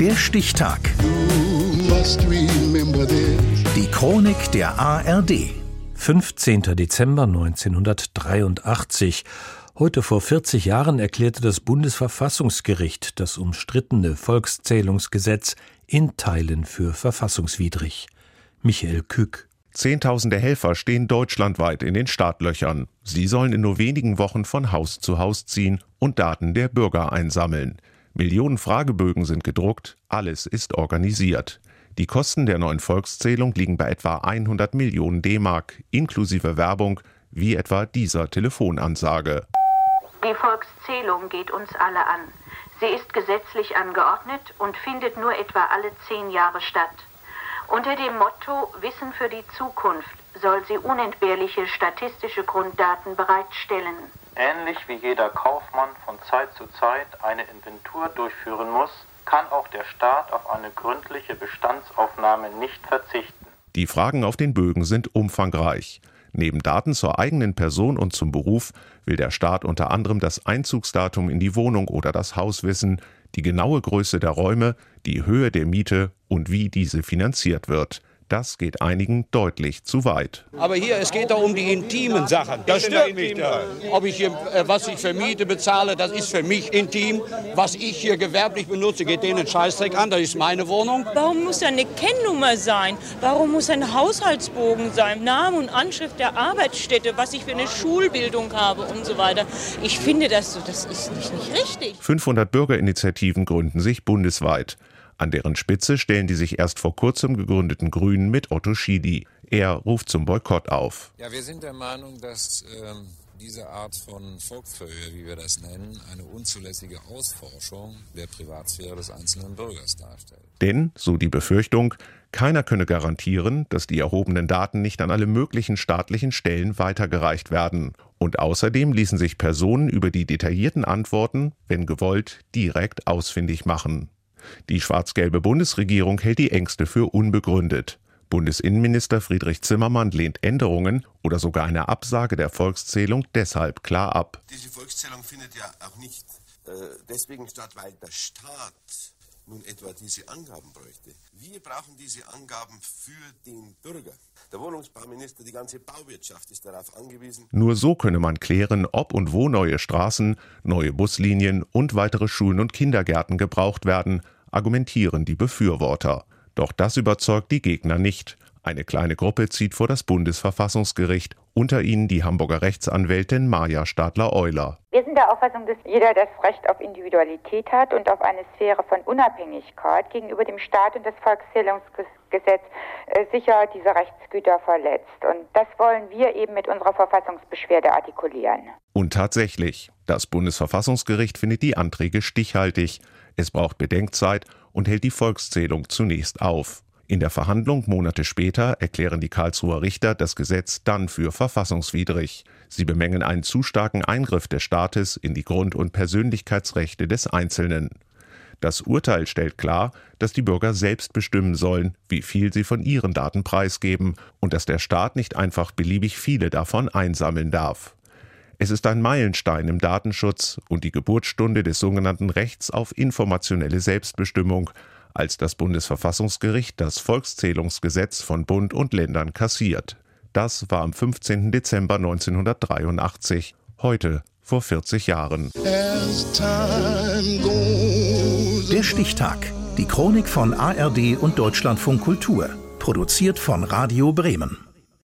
Der Stichtag. Die Chronik der ARD. 15. Dezember 1983. Heute vor 40 Jahren erklärte das Bundesverfassungsgericht das umstrittene Volkszählungsgesetz in Teilen für verfassungswidrig. Michael Kück. Zehntausende Helfer stehen deutschlandweit in den Startlöchern. Sie sollen in nur wenigen Wochen von Haus zu Haus ziehen und Daten der Bürger einsammeln. Millionen Fragebögen sind gedruckt, alles ist organisiert. Die Kosten der neuen Volkszählung liegen bei etwa 100 Millionen D-Mark, inklusive Werbung, wie etwa dieser Telefonansage. Die Volkszählung geht uns alle an. Sie ist gesetzlich angeordnet und findet nur etwa alle zehn Jahre statt. Unter dem Motto Wissen für die Zukunft soll sie unentbehrliche statistische Grunddaten bereitstellen. Ähnlich wie jeder Kaufmann von Zeit zu Zeit eine Inventur durchführen muss, kann auch der Staat auf eine gründliche Bestandsaufnahme nicht verzichten. Die Fragen auf den Bögen sind umfangreich. Neben Daten zur eigenen Person und zum Beruf will der Staat unter anderem das Einzugsdatum in die Wohnung oder das Haus wissen, die genaue Größe der Räume, die Höhe der Miete und wie diese finanziert wird. Das geht einigen deutlich zu weit. Aber hier, es geht doch um die intimen Sachen. Das stört mich da. Ob ich hier, äh, was ich für Miete bezahle, das ist für mich intim. Was ich hier gewerblich benutze, geht denen Scheißdreck an. Das ist meine Wohnung. Warum muss da eine Kennnummer sein? Warum muss ein Haushaltsbogen sein? Name und Anschrift der Arbeitsstätte, was ich für eine Schulbildung habe und so weiter. Ich finde, das, das ist nicht, nicht richtig. 500 Bürgerinitiativen gründen sich bundesweit. An deren Spitze stellen die sich erst vor kurzem gegründeten Grünen mit Otto Schidi. Er ruft zum Boykott auf. Ja, wir sind der Meinung, dass ähm, diese Art von Volksfeuer, wie wir das nennen, eine unzulässige Ausforschung der Privatsphäre des einzelnen Bürgers darstellt. Denn, so die Befürchtung, keiner könne garantieren, dass die erhobenen Daten nicht an alle möglichen staatlichen Stellen weitergereicht werden. Und außerdem ließen sich Personen über die detaillierten Antworten, wenn gewollt, direkt ausfindig machen. Die schwarz-gelbe Bundesregierung hält die Ängste für unbegründet. Bundesinnenminister Friedrich Zimmermann lehnt Änderungen oder sogar eine Absage der Volkszählung deshalb klar ab. Diese Volkszählung findet ja auch nicht äh, deswegen statt, weil der Staat nun etwa diese Angaben bräuchte. Wir brauchen diese Angaben für den Bürger. Der Wohnungsbauminister, die ganze Bauwirtschaft ist darauf angewiesen. Nur so könne man klären, ob und wo neue Straßen, neue Buslinien und weitere Schulen und Kindergärten gebraucht werden, argumentieren die Befürworter. Doch das überzeugt die Gegner nicht. Eine kleine Gruppe zieht vor das Bundesverfassungsgericht, unter ihnen die Hamburger Rechtsanwältin Maja Stadler-Euler. Wir sind der Auffassung, dass jeder das Recht auf Individualität hat und auf eine Sphäre von Unabhängigkeit gegenüber dem Staat und das Volkszählungsgesetz äh, sicher diese Rechtsgüter verletzt. Und das wollen wir eben mit unserer Verfassungsbeschwerde artikulieren. Und tatsächlich, das Bundesverfassungsgericht findet die Anträge stichhaltig. Es braucht Bedenkzeit und hält die Volkszählung zunächst auf. In der Verhandlung Monate später erklären die Karlsruher Richter das Gesetz dann für verfassungswidrig. Sie bemängeln einen zu starken Eingriff des Staates in die Grund- und Persönlichkeitsrechte des Einzelnen. Das Urteil stellt klar, dass die Bürger selbst bestimmen sollen, wie viel sie von ihren Daten preisgeben und dass der Staat nicht einfach beliebig viele davon einsammeln darf. Es ist ein Meilenstein im Datenschutz und die Geburtsstunde des sogenannten Rechts auf informationelle Selbstbestimmung, als das Bundesverfassungsgericht das Volkszählungsgesetz von Bund und Ländern kassiert. Das war am 15. Dezember 1983, heute vor 40 Jahren. Der Stichtag. Die Chronik von ARD und Deutschlandfunk Kultur. Produziert von Radio Bremen.